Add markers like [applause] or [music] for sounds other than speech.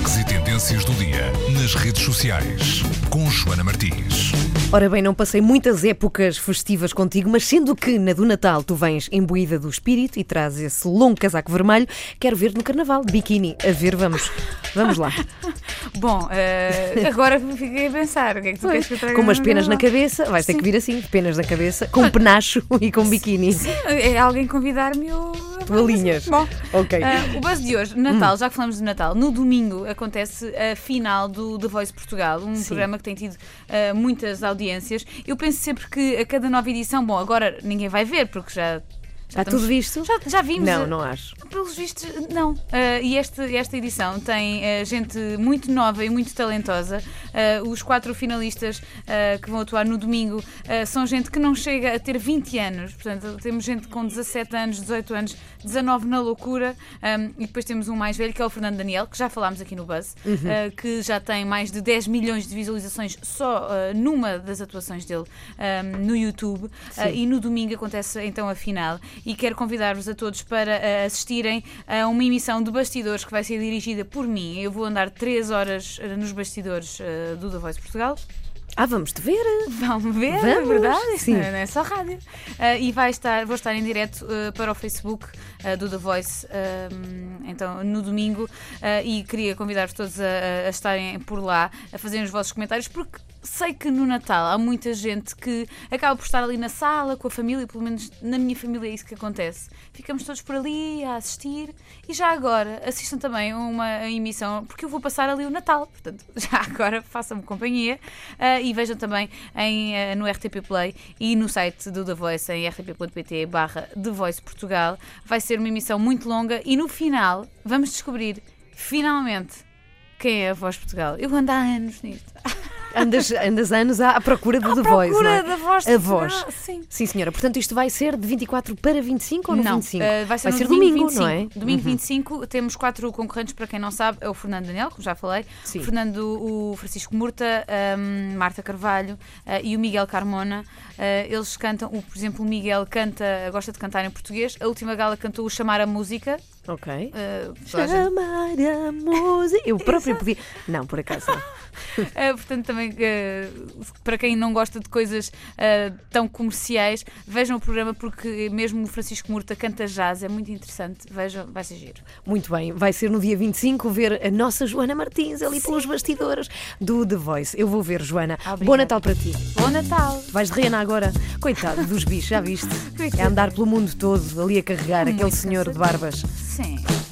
Destaques e tendências do dia nas redes sociais com Joana Martins. Ora bem, não passei muitas épocas festivas contigo, mas sendo que na do Natal tu vens imbuída do espírito e traz esse longo casaco vermelho, quero ver no Carnaval, biquíni. A ver, vamos. Vamos lá. [laughs] Bom, eh, agora fiquei a pensar. O que é que tu queres que eu traga Com umas penas na cabeça, vais ter que vir assim, penas na cabeça, com penacho [laughs] e com biquíni. É alguém convidar-me eu. Tu alinhas. Bom, Ok. ah, o buzz de hoje, Natal, já que falamos de Natal, no domingo acontece a final do The Voice Portugal, um Sim. programa que tem tido ah, muitas audiências. Eu penso sempre que a cada nova edição, bom, agora ninguém vai ver, porque já. Já Está tudo visto? Já, já vimos. Não, não acho. Pelos vistos, não. Ah, e esta, esta edição tem ah, gente muito nova e muito talentosa. Ah, os quatro finalistas que vão atuar no domingo são gente que não chega a ter 20 anos. Portanto, temos gente com 17 anos, 18 anos, 19 na loucura. Ahm, e depois temos um mais velho, que é o Fernando Daniel, que já falámos aqui no Buzz, ah, que já tem mais de 10 milhões de visualizações só numa das atuações dele ahm, no YouTube. E no domingo acontece então a final. E quero convidar-vos a todos para ah, assistirem a uma emissão de bastidores que vai ser dirigida por mim. Eu vou andar 3 horas ah, nos bastidores ah, do The Voice Portugal. Ah, vamos te ver. [laughs] Vamos ver, é Vamos, verdade? sim. Não é só rádio. Ah, e vai estar, vou estar em direto ah, para o Facebook ah, do The Voice, ah, então no domingo, e queria convidar-vos todos a, a- a estarem por lá, a fazerem os vossos comentários, porque sei que no Natal há muita gente que acaba por estar ali na sala com a família, pelo menos na minha família é isso que acontece. Ficamos todos por ali a assistir e já agora assistam também a uma emissão, porque eu vou passar ali o Natal, portanto, [laughs] já agora façam-me companhia ah, e vejam também em, ah, no RTP Play e no site do The Voice em rtp.pt barra The Voice Portugal. Vai ser uma emissão muito longa e no final vamos descobrir finalmente quem é a Voz Portugal. Eu ando há anos nisto. [laughs] Andas, andas anos à, à procura do The Voice, não é? Procura da Voz A voz. Sim. Sim, senhora. Portanto, isto vai ser de 24 para 25 ou no não, 25? eh, vai ser, no domingo, domingo, 25. não é? Domingo 25, temos quatro concorrentes, para quem não sabe, é o Fernando Daniel, como já falei, Sim. o Fernando, o Francisco Murta, a Marta Carvalho eh, e o Miguel Carmona. Eh, eles cantam, o, por exemplo, o Miguel canta, gosta de cantar em português. A última gala cantou o Chamar a Música. Ok. gente- Chamar a música. Eu próprio podia. Não, por acaso. Eh, [laughs] portanto, também eh, para quem não gosta de coisas eh, tão comerciais, vejam o programa porque mesmo o Francisco Murta canta jazz, é muito interessante. Vejam, vai ser giro. Muito bem, vai ser no dia 25 ver a nossa Joana Martins ali pelos bastidores do The Voice. Eu vou ver, Joana. Bom Natal para ti. Bom Natal! Vais de rena agora. Coitado dos bichos, já viste? [laughs] É andar pelo mundo todo ali a carregar aquele Muito senhor de barbas. Sim.